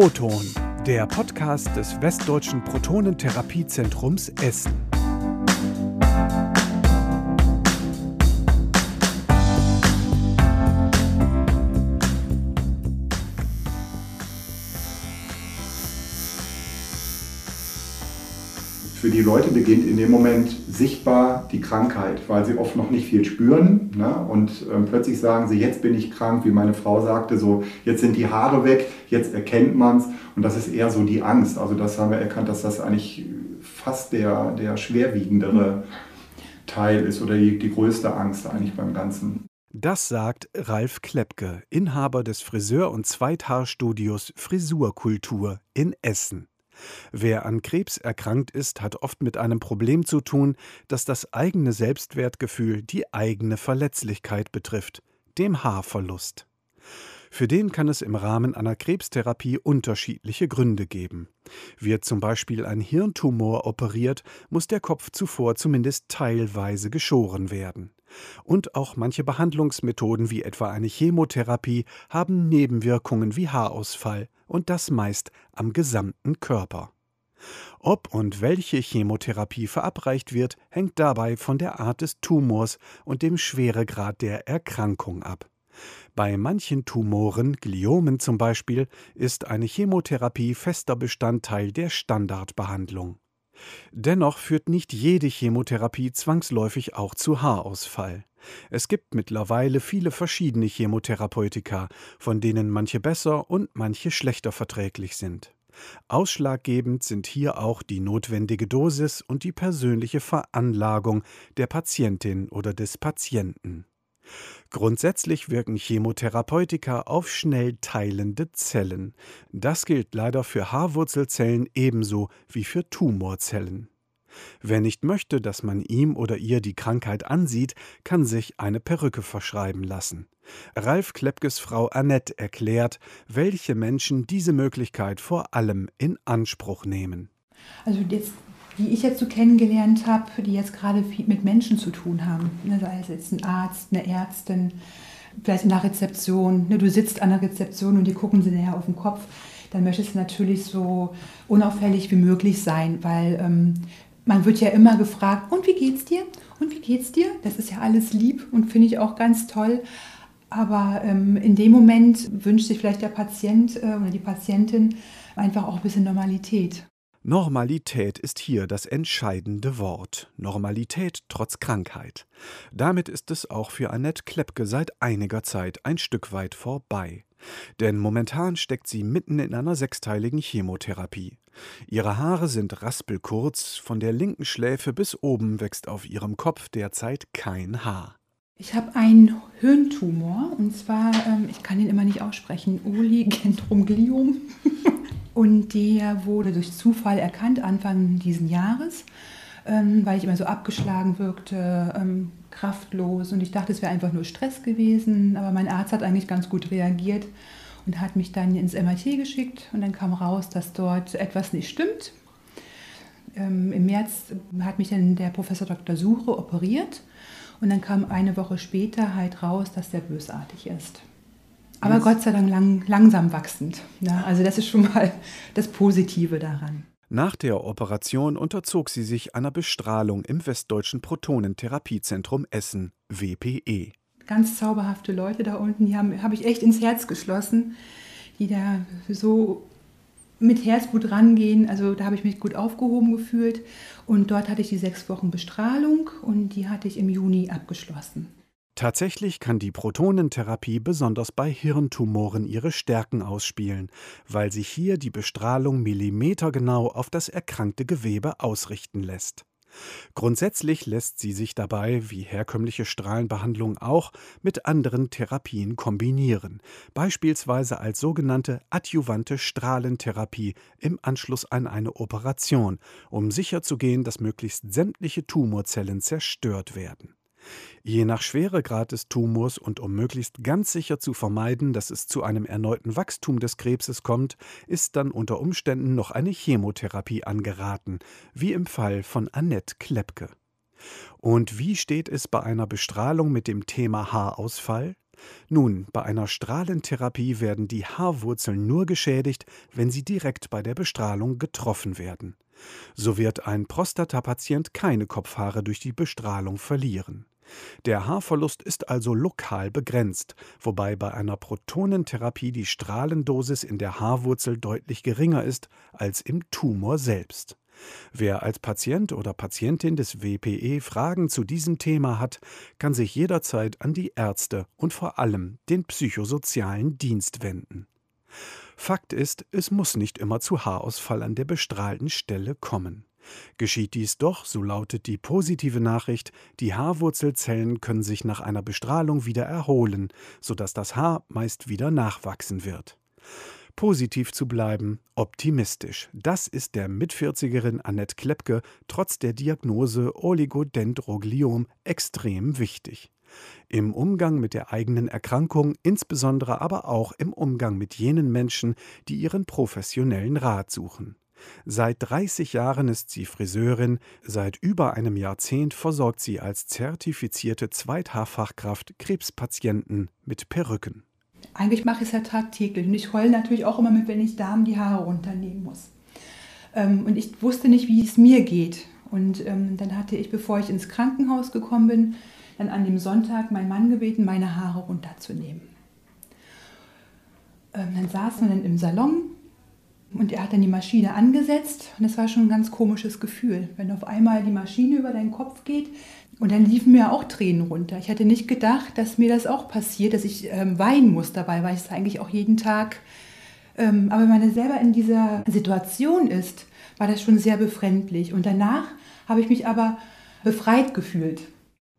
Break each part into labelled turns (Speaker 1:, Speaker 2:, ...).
Speaker 1: Proton, der Podcast des Westdeutschen Protonentherapiezentrums Essen.
Speaker 2: Die Leute beginnt in dem Moment sichtbar die Krankheit, weil sie oft noch nicht viel spüren. Ne? Und ähm, plötzlich sagen sie, jetzt bin ich krank, wie meine Frau sagte, so, jetzt sind die Haare weg, jetzt erkennt man es. Und das ist eher so die Angst. Also das haben wir erkannt, dass das eigentlich fast der, der schwerwiegendere Teil ist oder die, die größte Angst eigentlich beim Ganzen.
Speaker 1: Das sagt Ralf Kleppke, Inhaber des Friseur- und Zweithaarstudios Frisurkultur in Essen. Wer an Krebs erkrankt ist, hat oft mit einem Problem zu tun, das das eigene Selbstwertgefühl, die eigene Verletzlichkeit betrifft, dem Haarverlust. Für den kann es im Rahmen einer Krebstherapie unterschiedliche Gründe geben. Wird zum Beispiel ein Hirntumor operiert, muss der Kopf zuvor zumindest teilweise geschoren werden. Und auch manche Behandlungsmethoden wie etwa eine Chemotherapie haben Nebenwirkungen wie Haarausfall und das meist am gesamten Körper. Ob und welche Chemotherapie verabreicht wird, hängt dabei von der Art des Tumors und dem Schweregrad der Erkrankung ab. Bei manchen Tumoren, Gliomen zum Beispiel, ist eine Chemotherapie fester Bestandteil der Standardbehandlung. Dennoch führt nicht jede Chemotherapie zwangsläufig auch zu Haarausfall. Es gibt mittlerweile viele verschiedene Chemotherapeutika, von denen manche besser und manche schlechter verträglich sind. Ausschlaggebend sind hier auch die notwendige Dosis und die persönliche Veranlagung der Patientin oder des Patienten. Grundsätzlich wirken Chemotherapeutika auf schnell teilende Zellen. Das gilt leider für Haarwurzelzellen ebenso wie für Tumorzellen. Wer nicht möchte, dass man ihm oder ihr die Krankheit ansieht, kann sich eine Perücke verschreiben lassen. Ralf Kleppkes Frau Annette erklärt, welche Menschen diese Möglichkeit vor allem in Anspruch nehmen.
Speaker 3: Also jetzt die ich jetzt so kennengelernt habe, die jetzt gerade viel mit Menschen zu tun haben. Ne, sei es jetzt ein Arzt, eine Ärztin, vielleicht in der Rezeption. Ne, du sitzt an der Rezeption und die gucken sie näher auf den Kopf. Dann möchtest du natürlich so unauffällig wie möglich sein, weil ähm, man wird ja immer gefragt, und wie geht's dir? Und wie geht's dir? Das ist ja alles lieb und finde ich auch ganz toll. Aber ähm, in dem Moment wünscht sich vielleicht der Patient äh, oder die Patientin einfach auch ein bisschen Normalität.
Speaker 1: Normalität ist hier das entscheidende Wort. Normalität trotz Krankheit. Damit ist es auch für Annette Kleppke seit einiger Zeit ein Stück weit vorbei. Denn momentan steckt sie mitten in einer sechsteiligen Chemotherapie. Ihre Haare sind raspelkurz, von der linken Schläfe bis oben wächst auf ihrem Kopf derzeit kein Haar.
Speaker 3: Ich habe einen Hirntumor und zwar, ähm, ich kann ihn immer nicht aussprechen, Oligendrogliom. Und der wurde durch Zufall erkannt Anfang diesen Jahres, ähm, weil ich immer so abgeschlagen wirkte, ähm, kraftlos. Und ich dachte, es wäre einfach nur Stress gewesen. Aber mein Arzt hat eigentlich ganz gut reagiert und hat mich dann ins MRT geschickt. Und dann kam raus, dass dort etwas nicht stimmt. Ähm, Im März hat mich dann der Professor Dr. Suche operiert. Und dann kam eine Woche später halt raus, dass der bösartig ist. Aber Gott sei Dank lang, langsam wachsend. Ja, also das ist schon mal das Positive daran.
Speaker 1: Nach der Operation unterzog sie sich einer Bestrahlung im Westdeutschen Protonentherapiezentrum Essen, WPE.
Speaker 3: Ganz zauberhafte Leute da unten, die habe hab ich echt ins Herz geschlossen, die da so mit Herzblut rangehen. Also da habe ich mich gut aufgehoben gefühlt. Und dort hatte ich die sechs Wochen Bestrahlung und die hatte ich im Juni abgeschlossen.
Speaker 1: Tatsächlich kann die Protonentherapie besonders bei Hirntumoren ihre Stärken ausspielen, weil sich hier die Bestrahlung millimetergenau auf das erkrankte Gewebe ausrichten lässt. Grundsätzlich lässt sie sich dabei, wie herkömmliche Strahlenbehandlung auch, mit anderen Therapien kombinieren, beispielsweise als sogenannte adjuvante Strahlentherapie im Anschluss an eine Operation, um sicherzugehen, dass möglichst sämtliche Tumorzellen zerstört werden. Je nach Schweregrad des Tumors und um möglichst ganz sicher zu vermeiden, dass es zu einem erneuten Wachstum des Krebses kommt, ist dann unter Umständen noch eine Chemotherapie angeraten, wie im Fall von Annette Kleppke. Und wie steht es bei einer Bestrahlung mit dem Thema Haarausfall? Nun, bei einer Strahlentherapie werden die Haarwurzeln nur geschädigt, wenn sie direkt bei der Bestrahlung getroffen werden. So wird ein Prostatapatient keine Kopfhaare durch die Bestrahlung verlieren. Der Haarverlust ist also lokal begrenzt, wobei bei einer Protonentherapie die Strahlendosis in der Haarwurzel deutlich geringer ist als im Tumor selbst. Wer als Patient oder Patientin des WPE Fragen zu diesem Thema hat, kann sich jederzeit an die Ärzte und vor allem den psychosozialen Dienst wenden. Fakt ist, es muss nicht immer zu Haarausfall an der bestrahlten Stelle kommen. Geschieht dies doch, so lautet die positive Nachricht, die Haarwurzelzellen können sich nach einer Bestrahlung wieder erholen, sodass das Haar meist wieder nachwachsen wird. Positiv zu bleiben, optimistisch. Das ist der Mitvierzigerin Annette Klepke trotz der Diagnose Oligodendrogliom extrem wichtig. Im Umgang mit der eigenen Erkrankung, insbesondere aber auch im Umgang mit jenen Menschen, die ihren professionellen Rat suchen. Seit 30 Jahren ist sie Friseurin, seit über einem Jahrzehnt versorgt sie als zertifizierte Zweithaarfachkraft Krebspatienten mit Perücken.
Speaker 3: Eigentlich mache ich es ja tagtäglich und ich heule natürlich auch immer mit, wenn ich Damen die Haare runternehmen muss. Ähm, und ich wusste nicht, wie es mir geht. Und ähm, dann hatte ich, bevor ich ins Krankenhaus gekommen bin, dann an dem Sonntag meinen Mann gebeten, meine Haare runterzunehmen. Ähm, dann saßen wir dann im Salon und er hat dann die Maschine angesetzt und das war schon ein ganz komisches Gefühl, wenn auf einmal die Maschine über deinen Kopf geht, und dann liefen mir auch Tränen runter. Ich hatte nicht gedacht, dass mir das auch passiert, dass ich ähm, weinen muss dabei, weil ich es eigentlich auch jeden Tag. Ähm, aber wenn man selber in dieser Situation ist, war das schon sehr befremdlich. Und danach habe ich mich aber befreit gefühlt.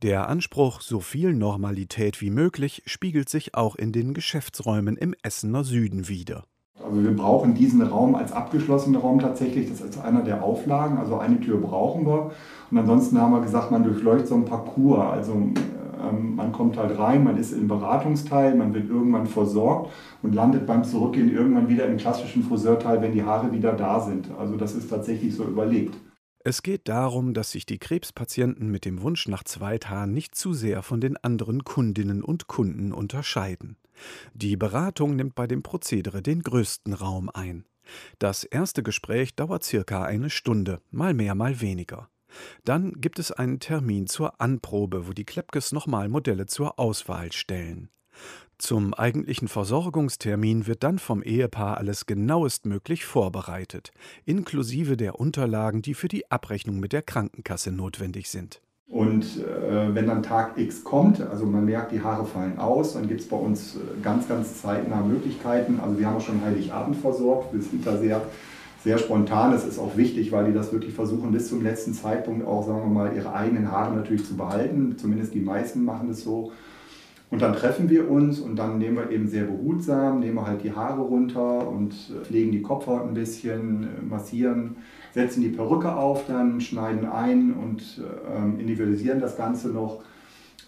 Speaker 1: Der Anspruch, so viel Normalität wie möglich, spiegelt sich auch in den Geschäftsräumen im Essener Süden wider.
Speaker 2: Also wir brauchen diesen Raum als abgeschlossenen Raum tatsächlich. Das ist einer der Auflagen. Also eine Tür brauchen wir. Und ansonsten haben wir gesagt, man durchläuft so ein Parcours. Also ähm, man kommt halt rein, man ist im Beratungsteil, man wird irgendwann versorgt und landet beim Zurückgehen irgendwann wieder im klassischen Friseurteil, wenn die Haare wieder da sind. Also das ist tatsächlich so überlegt.
Speaker 1: Es geht darum, dass sich die Krebspatienten mit dem Wunsch nach Zweithaaren nicht zu sehr von den anderen Kundinnen und Kunden unterscheiden. Die Beratung nimmt bei dem Prozedere den größten Raum ein. Das erste Gespräch dauert circa eine Stunde, mal mehr, mal weniger. Dann gibt es einen Termin zur Anprobe, wo die Klepkes nochmal Modelle zur Auswahl stellen. Zum eigentlichen Versorgungstermin wird dann vom Ehepaar alles genauestmöglich vorbereitet, inklusive der Unterlagen, die für die Abrechnung mit der Krankenkasse notwendig sind.
Speaker 2: Und äh, wenn dann Tag X kommt, also man merkt, die Haare fallen aus, dann gibt es bei uns äh, ganz, ganz zeitnah Möglichkeiten. Also wir haben auch schon Heiligabend versorgt, wir sind da sehr, sehr spontan. Das ist auch wichtig, weil die das wirklich versuchen, bis zum letzten Zeitpunkt auch, sagen wir mal, ihre eigenen Haare natürlich zu behalten. Zumindest die meisten machen das so. Und dann treffen wir uns und dann nehmen wir eben sehr behutsam, nehmen wir halt die Haare runter und äh, pflegen die Kopfhaut ein bisschen, äh, massieren, setzen die Perücke auf, dann schneiden ein und ähm, individualisieren das Ganze noch.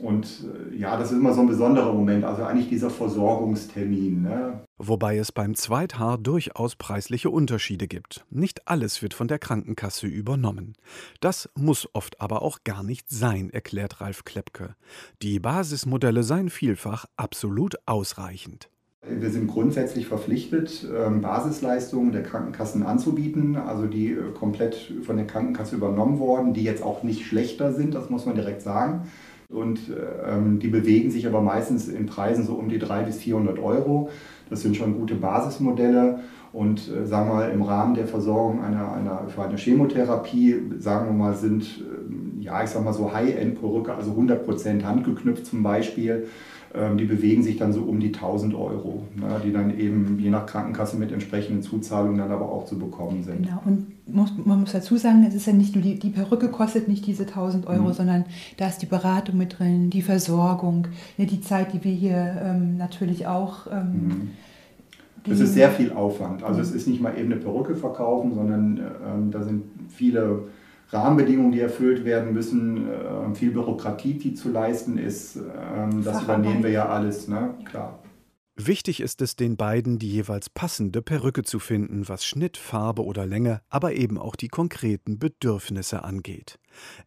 Speaker 2: Und äh, ja, das ist immer so ein besonderer Moment, also eigentlich dieser Versorgungstermin. Ne?
Speaker 1: Wobei es beim Zweithaar durchaus preisliche Unterschiede gibt. Nicht alles wird von der Krankenkasse übernommen. Das muss oft aber auch gar nicht sein, erklärt Ralf Klepke. Die Basismodelle seien vielfach absolut ausreichend.
Speaker 2: Wir sind grundsätzlich verpflichtet, ähm, Basisleistungen der Krankenkassen anzubieten, also die äh, komplett von der Krankenkasse übernommen worden, die jetzt auch nicht schlechter sind, das muss man direkt sagen. Und ähm, die bewegen sich aber meistens in Preisen so um die 300 bis 400 Euro. Das sind schon gute Basismodelle. Und äh, sagen wir mal, im Rahmen der Versorgung einer, einer, für eine Chemotherapie, sagen wir mal, sind, äh, ja, ich sag mal so High-End-Perücke, also 100% handgeknüpft zum Beispiel, ähm, die bewegen sich dann so um die 1000 Euro, ne, die dann eben je nach Krankenkasse mit entsprechenden Zuzahlungen dann aber auch zu bekommen sind.
Speaker 3: Genau, und muss, man muss dazu sagen, es ist ja nicht nur die, die Perücke kostet nicht diese 1000 Euro, mhm. sondern da ist die Beratung mit drin, die Versorgung, ja, die Zeit, die wir hier ähm, natürlich auch. Ähm, mhm.
Speaker 2: Es ist sehr viel Aufwand. Also es ist nicht mal eben eine Perücke verkaufen, sondern ähm, da sind viele Rahmenbedingungen, die erfüllt werden müssen, äh, viel Bürokratie, die zu leisten ist. Ähm, das übernehmen wir ja alles, ne? klar.
Speaker 1: Wichtig ist es den beiden, die jeweils passende Perücke zu finden, was Schnitt, Farbe oder Länge, aber eben auch die konkreten Bedürfnisse angeht.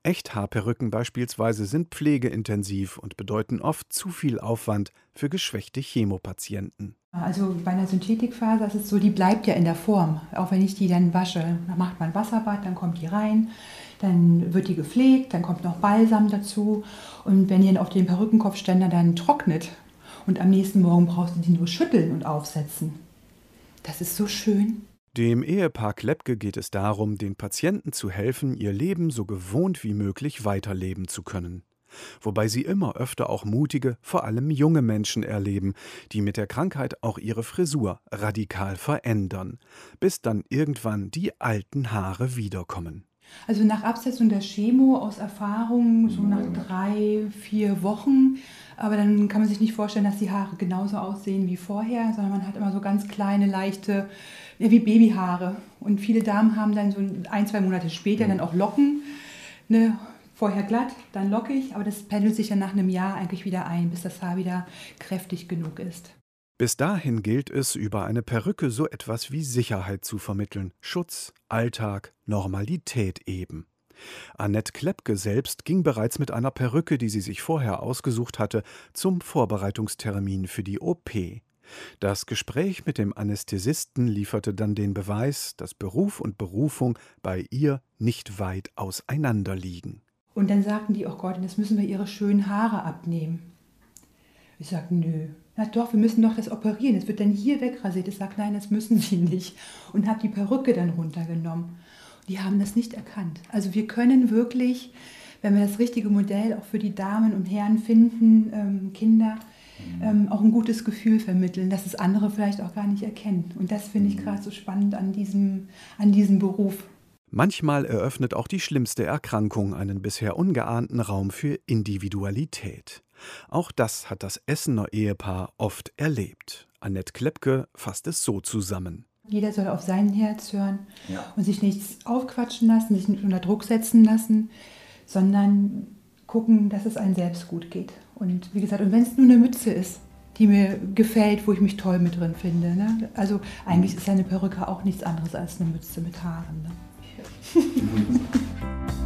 Speaker 1: Echthaarperücken beispielsweise sind pflegeintensiv und bedeuten oft zu viel Aufwand für geschwächte Chemopatienten.
Speaker 3: Also bei einer Synthetikfaser ist es so, die bleibt ja in der Form. Auch wenn ich die dann wasche, dann macht man Wasserbad, dann kommt die rein, dann wird die gepflegt, dann kommt noch Balsam dazu. Und wenn ihr auf den Perückenkopfständer dann trocknet und am nächsten Morgen brauchst du die nur schütteln und aufsetzen. Das ist so schön.
Speaker 1: Dem Ehepaar Klepke geht es darum, den Patienten zu helfen, ihr Leben so gewohnt wie möglich weiterleben zu können wobei sie immer öfter auch mutige, vor allem junge Menschen erleben, die mit der Krankheit auch ihre Frisur radikal verändern, bis dann irgendwann die alten Haare wiederkommen.
Speaker 3: Also nach Absetzung der Chemo aus Erfahrung, so nach drei, vier Wochen, aber dann kann man sich nicht vorstellen, dass die Haare genauso aussehen wie vorher, sondern man hat immer so ganz kleine, leichte, ja, wie Babyhaare. Und viele Damen haben dann so ein, zwei Monate später dann auch Locken. Ne, vorher glatt, dann lockig, aber das pendelt sich ja nach einem Jahr eigentlich wieder ein, bis das Haar wieder kräftig genug ist.
Speaker 1: Bis dahin gilt es, über eine Perücke so etwas wie Sicherheit zu vermitteln, Schutz, Alltag, Normalität eben. Annette Klepke selbst ging bereits mit einer Perücke, die sie sich vorher ausgesucht hatte, zum Vorbereitungstermin für die OP. Das Gespräch mit dem Anästhesisten lieferte dann den Beweis, dass Beruf und Berufung bei ihr nicht weit auseinander liegen.
Speaker 3: Und dann sagten die, oh Gott, jetzt müssen wir ihre schönen Haare abnehmen. Ich sagte, nö. Na doch, wir müssen doch das operieren. Es wird dann hier wegrasiert. Ich sage, nein, das müssen sie nicht. Und habe die Perücke dann runtergenommen. Die haben das nicht erkannt. Also wir können wirklich, wenn wir das richtige Modell auch für die Damen und Herren finden, ähm, Kinder, ähm, auch ein gutes Gefühl vermitteln, dass es andere vielleicht auch gar nicht erkennen. Und das finde ich mhm. gerade so spannend an diesem, an diesem Beruf.
Speaker 1: Manchmal eröffnet auch die schlimmste Erkrankung einen bisher ungeahnten Raum für Individualität. Auch das hat das Essener Ehepaar oft erlebt. Annette Klepke fasst es so zusammen.
Speaker 3: Jeder soll auf sein Herz hören ja. und sich nichts aufquatschen lassen, sich nicht unter Druck setzen lassen, sondern gucken, dass es einem selbst gut geht. Und wie gesagt, und wenn es nur eine Mütze ist, die mir gefällt, wo ich mich toll mit drin finde. Ne? Also eigentlich ist eine Perücke auch nichts anderes als eine Mütze mit Haaren. Ne? 本当だ。